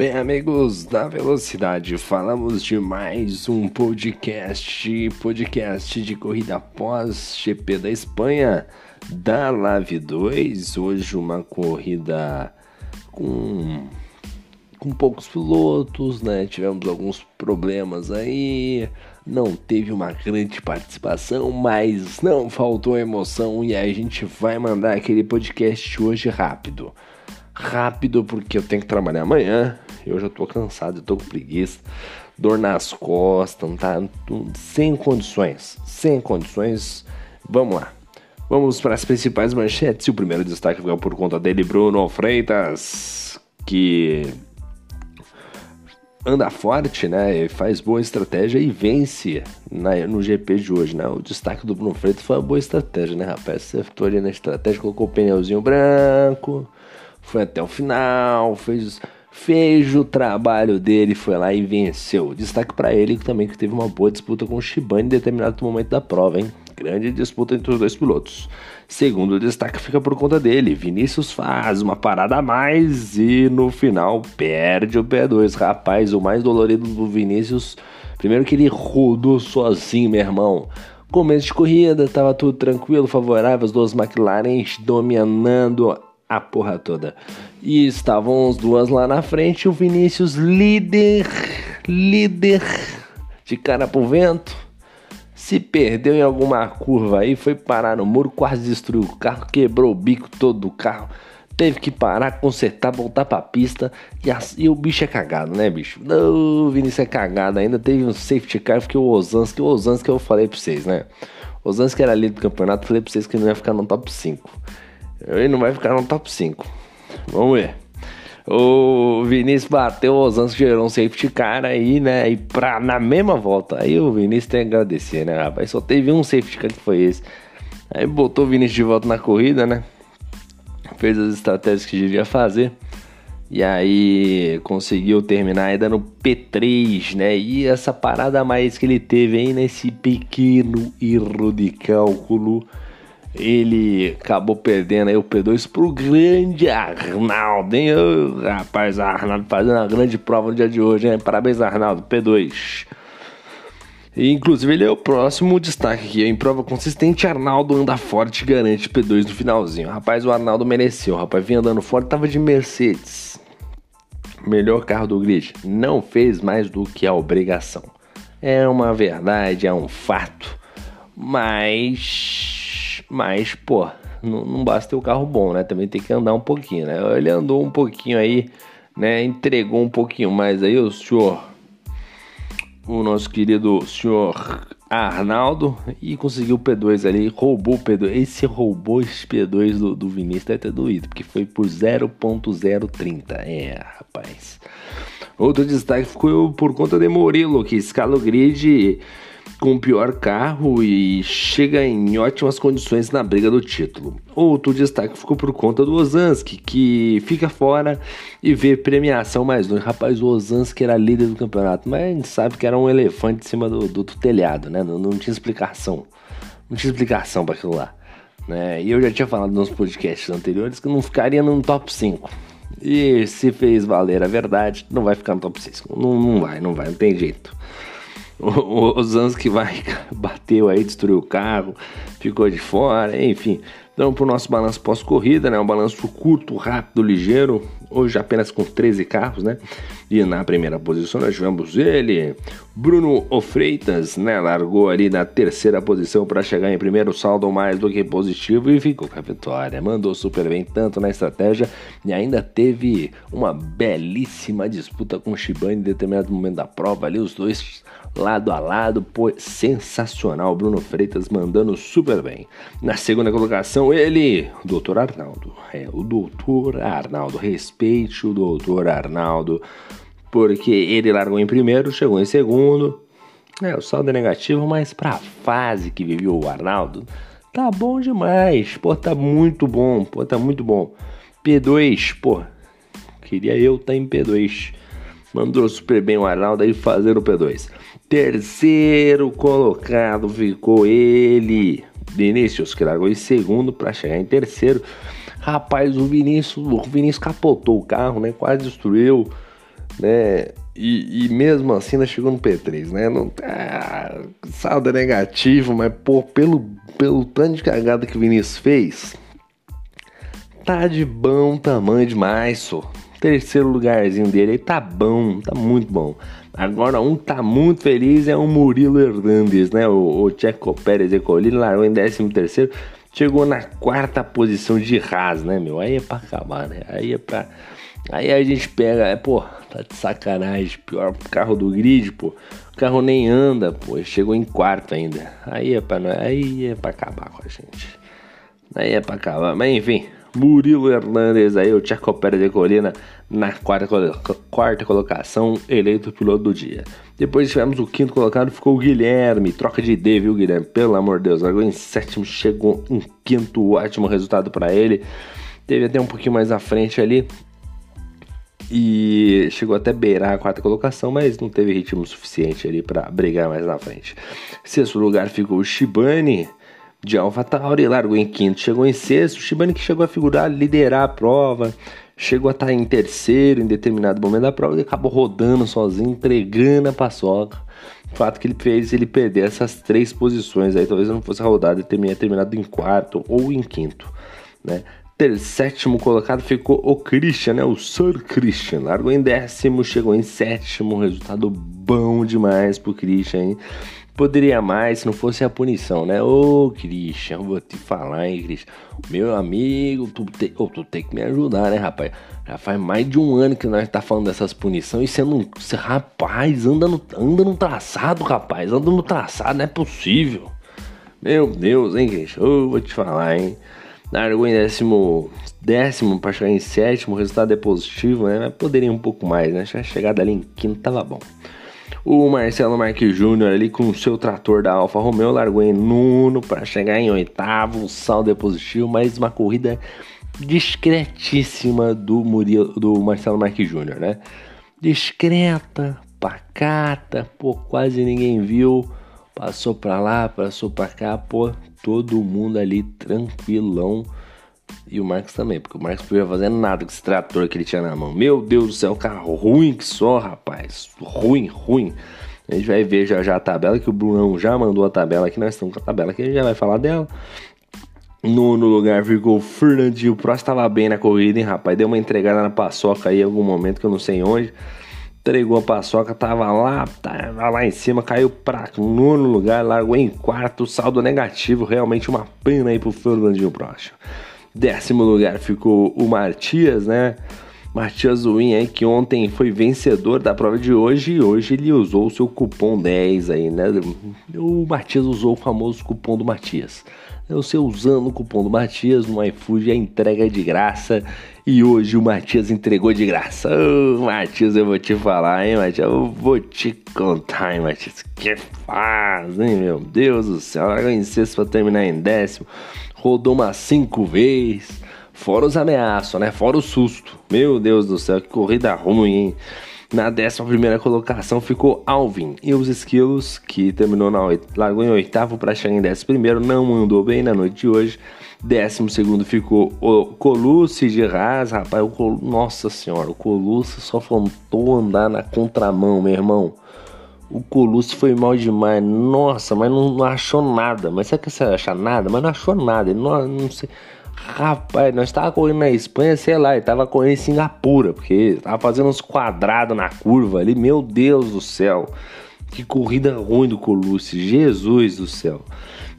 Bem, amigos da Velocidade, falamos de mais um podcast, podcast de corrida pós GP da Espanha da Lave 2. Hoje uma corrida com com poucos pilotos, né? Tivemos alguns problemas aí, não teve uma grande participação, mas não faltou emoção e a gente vai mandar aquele podcast hoje rápido. Rápido porque eu tenho que trabalhar amanhã. Eu já tô cansado, eu tô com preguiça, dor nas costas, não tá sem condições, sem condições. Vamos lá. Vamos para as principais manchetes. O primeiro destaque fica por conta dele, Bruno Freitas, que anda forte, né? Faz boa estratégia e vence na, no GP de hoje, né? O destaque do Bruno Freitas foi uma boa estratégia, né, rapaz? Acertou ali na estratégia, colocou o pneuzinho branco, foi até o final, fez, fez o trabalho dele, foi lá e venceu. Destaque para ele também que teve uma boa disputa com o Shibane em determinado momento da prova, hein? Grande disputa entre os dois pilotos. Segundo destaque fica por conta dele. Vinícius faz uma parada a mais e no final perde o P2. Rapaz, o mais dolorido do Vinícius. Primeiro que ele rodou sozinho, meu irmão. Começo de corrida, tava tudo tranquilo, favorável, as duas McLarens dominando a porra toda. E estavam as duas lá na frente, o Vinícius líder, líder, de cara pro vento se perdeu em alguma curva aí, foi parar no muro, quase destruiu o carro, quebrou o bico todo do carro. Teve que parar, consertar, voltar pra pista. E, a, e o bicho é cagado, né, bicho? Não, o Vinícius é cagado. Ainda teve um safety car, porque o Ozanski, o Ozanski eu falei pra vocês, né? O Ozanski era líder do campeonato, falei pra vocês que ele não ia ficar no top 5. Ele não vai ficar no top 5. Vamos ver. O Vinícius bateu os anos, gerou um safety car aí, né? E pra, na mesma volta, aí o Vinícius tem que agradecer, né, rapaz? Só teve um safety car que foi esse. Aí botou o Vinícius de volta na corrida, né? Fez as estratégias que devia fazer. E aí conseguiu terminar ainda no P3, né? E essa parada mais que ele teve aí nesse pequeno erro de cálculo ele acabou perdendo aí o P2 pro grande Arnaldo, hein? Oh, rapaz, Arnaldo fazendo uma grande prova no dia de hoje, hein? Parabéns, Arnaldo, P2. E, inclusive, ele é o próximo destaque aqui. Em prova consistente, Arnaldo anda forte e garante P2 no finalzinho. Rapaz, o Arnaldo mereceu. rapaz, vinha andando forte, tava de Mercedes. Melhor carro do grid. Não fez mais do que a obrigação. É uma verdade, é um fato. Mas mas, pô, não, não basta ter o um carro bom, né? Também tem que andar um pouquinho, né? Ele andou um pouquinho aí, né? Entregou um pouquinho mais aí o senhor, o nosso querido senhor Arnaldo, e conseguiu o P2 ali, roubou o P2. Esse roubou esse P2 do, do Vinícius deve ter doído, porque foi por 0.030. É, rapaz. Outro destaque ficou por conta de Murilo, que escala o grid com o pior carro e chega em ótimas condições na briga do título. Outro destaque ficou por conta do Ozanski, que fica fora e vê premiação mais longe. Rapaz, o Ozanski era líder do campeonato, mas a gente sabe que era um elefante em cima do, do, do telhado, né? Não, não, tinha explicação. Não tinha explicação para aquilo lá. Né? E eu já tinha falado nos podcasts anteriores que não ficaria no top 5. E se fez valer a verdade, não vai ficar no top 6. Não, não vai, não vai, não tem jeito o que vai bateu aí, destruiu o carro, ficou de fora, enfim. Então, para o nosso balanço pós-corrida, né? Um balanço curto, rápido, ligeiro. Hoje apenas com 13 carros, né? E na primeira posição nós tivemos ele, Bruno Ofreitas, né? Largou ali na terceira posição para chegar em primeiro, saldo mais do que positivo e ficou com a vitória. Mandou super bem tanto na estratégia e ainda teve uma belíssima disputa com o Shibane em determinado momento da prova ali, os dois lado a lado, pô, sensacional. Bruno Freitas mandando super bem. Na segunda colocação, ele, o doutor Arnaldo. É, o doutor Arnaldo. Respeite o doutor Arnaldo, porque ele largou em primeiro, chegou em segundo. É, o saldo é negativo, mas pra fase que viveu o Arnaldo, tá bom demais. Pô, tá muito bom, pô, tá muito bom. P2, pô, queria eu estar tá em P2. Mandou super bem o Arnaldo aí fazer o P2. Terceiro colocado ficou ele, Vinícius, que largou em segundo para chegar em terceiro. Rapaz, o Vinícius, o Vinícius capotou o carro, né? Quase destruiu. né? E, e, mesmo assim ainda chegou no P3, né? Não, ah, saldo é negativo, mas pô, pelo, pelo tanto de cagada que o Vinícius fez, tá de bom tamanho demais, só. Terceiro lugarzinho dele aí tá bom, tá muito bom. Agora um tá muito feliz é o Murilo Hernandes, né? O, o Checo Pérez Ecolini largou em 13 terceiro, chegou na quarta posição de Haas, né, meu? Aí é pra acabar, né? Aí é pra... Aí a gente pega, é, pô, tá de sacanagem, pior carro do grid, pô. O carro nem anda, pô, chegou em quarto ainda. Aí é pra, aí é pra acabar com a gente. Aí é pra acabar, mas enfim, Murilo Hernandes aí, o Tcheco Pérez de Colina na quarta, quarta colocação, eleito piloto do dia. Depois tivemos o quinto colocado, ficou o Guilherme. Troca de ID, viu, Guilherme? Pelo amor de Deus. Largou em sétimo, chegou em quinto, ótimo resultado para ele. Teve até um pouquinho mais à frente ali. E chegou até beirar a quarta colocação, mas não teve ritmo suficiente ali para brigar mais na frente. Sexto lugar ficou o Shibane de AlphaTauri, largou em quinto, chegou em sexto. O Shibane que chegou a figurar, liderar a prova, chegou a estar em terceiro em determinado momento da prova e acabou rodando sozinho, entregando a paçoca. O fato que ele fez ele perder essas três posições aí, talvez não fosse a rodada, ele teria terminado em quarto ou em quinto, né? Sétimo colocado ficou o Christian, né? O Sir Christian. Largou em décimo, chegou em sétimo. Resultado bom demais pro Christian, hein? Poderia mais se não fosse a punição, né? Ô, Christian, vou te falar, hein, Christian. Meu amigo, tu, te, oh, tu tem que me ajudar, né, rapaz? Já faz mais de um ano que nós tá falando dessas punições e você não. Rapaz, anda no, anda no traçado, rapaz. Anda no traçado, não é possível. Meu Deus, hein, Christian? Ô, vou te falar, hein? Largou em décimo, décimo para chegar em sétimo, o resultado é positivo, né? Mas poderia um pouco mais, né? Chegada ali em quinto tava bom. O Marcelo Marques Júnior ali com o seu trator da Alfa Romeo largou em nono para chegar em oitavo, o saldo é positivo, mas uma corrida discretíssima do, Murilo, do Marcelo Marques Júnior, né? Discreta, pacata, pô, quase ninguém viu. Passou pra lá, passou pra cá, pô, todo mundo ali tranquilão e o Marcos também, porque o Marcos não podia fazer nada com esse trator que ele tinha na mão. Meu Deus do céu, carro ruim que só, rapaz. Ruim, ruim. A gente vai ver já já a tabela, que o Brunão já mandou a tabela aqui. Nós estamos com a tabela aqui, a gente já vai falar dela. No, no lugar ficou o Fernandinho. O próximo estava bem na corrida, hein, rapaz? Deu uma entregada na paçoca aí em algum momento que eu não sei onde. Entregou a paçoca, tava lá, tava lá em cima, caiu para nono lugar, largou em quarto, saldo negativo. Realmente uma pena aí pro Fernandinho Próximo. Décimo lugar ficou o Matias, né? Matias Win aí, que ontem foi vencedor da prova de hoje e hoje ele usou o seu cupom 10 aí, né? O Matias usou o famoso cupom do Matias. Você usando o cupom do Matias no iFood, a entrega é de graça. E hoje o Matias entregou de graça. Oh, Matias, eu vou te falar, hein, Matias? Eu vou te contar, hein, Matias? Que faz, hein, meu Deus do céu. Agora em sexto pra terminar em décimo rodou umas cinco vezes. Fora os ameaços, né? Fora o susto. Meu Deus do céu, que corrida ruim, hein? Na 11 primeira colocação ficou Alvin e os esquilos, que terminou na largou em oitavo para chegar em décimo primeiro, não andou bem na noite de hoje. Décimo segundo ficou o Colucci de Haas, rapaz, o Col... nossa senhora, o Colucci só faltou andar na contramão, meu irmão. O Colucci foi mal demais. Nossa, mas não, não achou nada. Mas sabe que você acha nada? Mas não achou nada. Ele não, não sei. Rapaz, nós tava correndo na Espanha, sei lá, ele tava correndo em Singapura, porque tava fazendo uns quadrados na curva ali. Meu Deus do céu. Que corrida ruim do Colucci. Jesus do céu.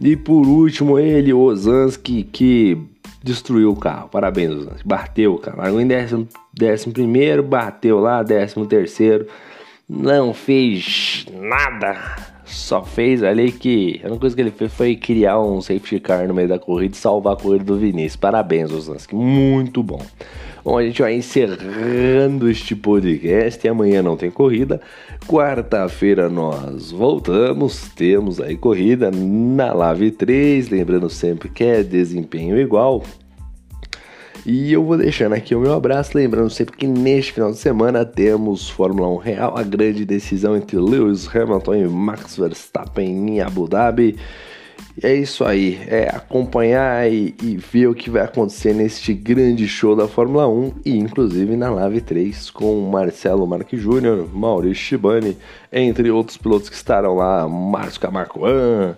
E por último, ele, Osansky, que destruiu o carro. Parabéns. Bateu o carro. Largou em décimo, décimo primeiro, bateu lá, décimo terceiro não fez nada. Só fez ali que. A única coisa que ele fez foi criar um safety car no meio da corrida e salvar a corrida do Vinícius. Parabéns, Osansky. Muito bom. Bom, a gente vai encerrando este podcast e amanhã não tem corrida. Quarta-feira nós voltamos, temos aí corrida na Lave 3, lembrando sempre que é desempenho igual. E eu vou deixando aqui o meu abraço, lembrando sempre que neste final de semana temos Fórmula 1 Real, a grande decisão entre Lewis Hamilton e Max Verstappen em Abu Dhabi. é isso aí, é acompanhar e, e, ver o que vai acontecer neste grande show da Fórmula 1 e inclusive na Live 3 com Marcelo Marques Júnior, Maurício Shibani, entre outros pilotos que estarão lá, Márcio Camarcoan,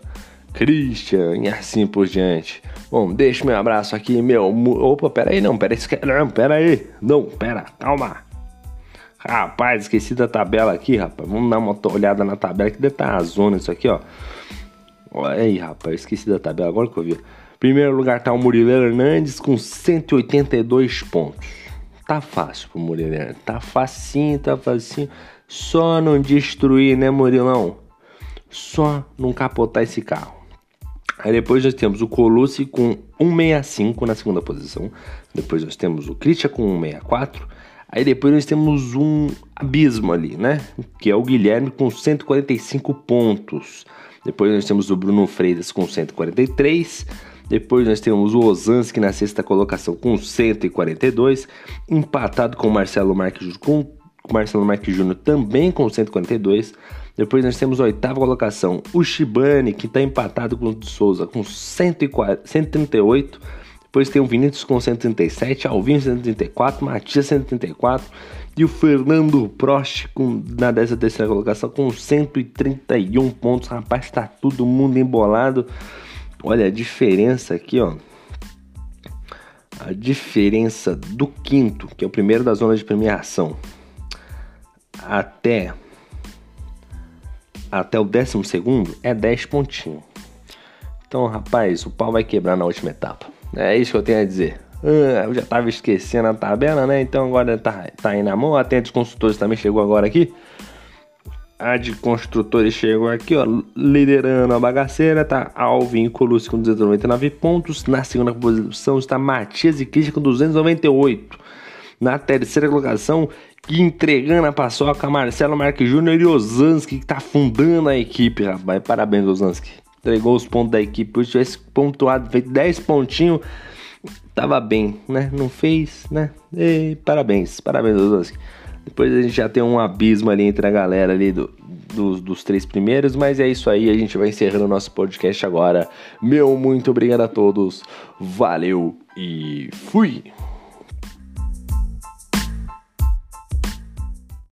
Christian e assim por diante. Bom, deixa meu abraço aqui, meu. Opa, pera aí, não, pera aí, não, pera aí, não, pera, calma. Rapaz, esqueci da tabela aqui, rapaz. Vamos dar uma olhada na tabela que deve estar tá a zona isso aqui, ó. Olha aí, rapaz, esqueci da tabela agora que eu vi. Primeiro lugar tá o Murilo Hernandes com 182 pontos. Tá fácil pro Murilo Hernandes. Tá facinho, tá facinho. Só não destruir, né, Murilão? Só não capotar esse carro. Aí depois nós temos o Colucci com 165 na segunda posição. Depois nós temos o Christian com 164. Aí depois nós temos um abismo ali, né? Que é o Guilherme com 145 pontos. Depois nós temos o Bruno Freitas com 143. Depois nós temos o Ozanski na sexta colocação com 142, empatado com o Marcelo Marques com Marcelo Marques Júnior também com 142. Depois nós temos a oitava colocação, o Shibane, que está empatado com o Souza com 140, 138. Depois tem o Vinícius com 137, Alvinho 134, Matias 134 e o Fernando Prost com, na 13 terceira colocação com 131 pontos. Rapaz, tá todo mundo embolado. Olha a diferença aqui, ó. A diferença do quinto, que é o primeiro da zona de premiação, até até o décimo segundo é 10 pontinhos. Então, rapaz, o pau vai quebrar na última etapa. É isso que eu tenho a dizer. Ah, eu já tava esquecendo a tabela, né? Então agora tá, tá aí na mão. Até a de construtores também chegou agora aqui. A de construtores chegou aqui, ó, liderando a bagaceira, tá Alvin Colucci com 299 pontos. Na segunda posição está Matias e Christian com 298. Na terceira colocação, entregando a paçoca, Marcelo Marques Júnior e Osanski, que tá fundando a equipe, rapaz. Parabéns, Osanski. Entregou os pontos da equipe. Se tivesse pontuado, feito 10 pontinhos tava bem, né? Não fez, né? E, parabéns, parabéns, Osanski. Depois a gente já tem um abismo ali entre a galera ali do, dos, dos três primeiros, mas é isso aí, a gente vai encerrando o nosso podcast agora. Meu muito obrigado a todos, valeu e fui!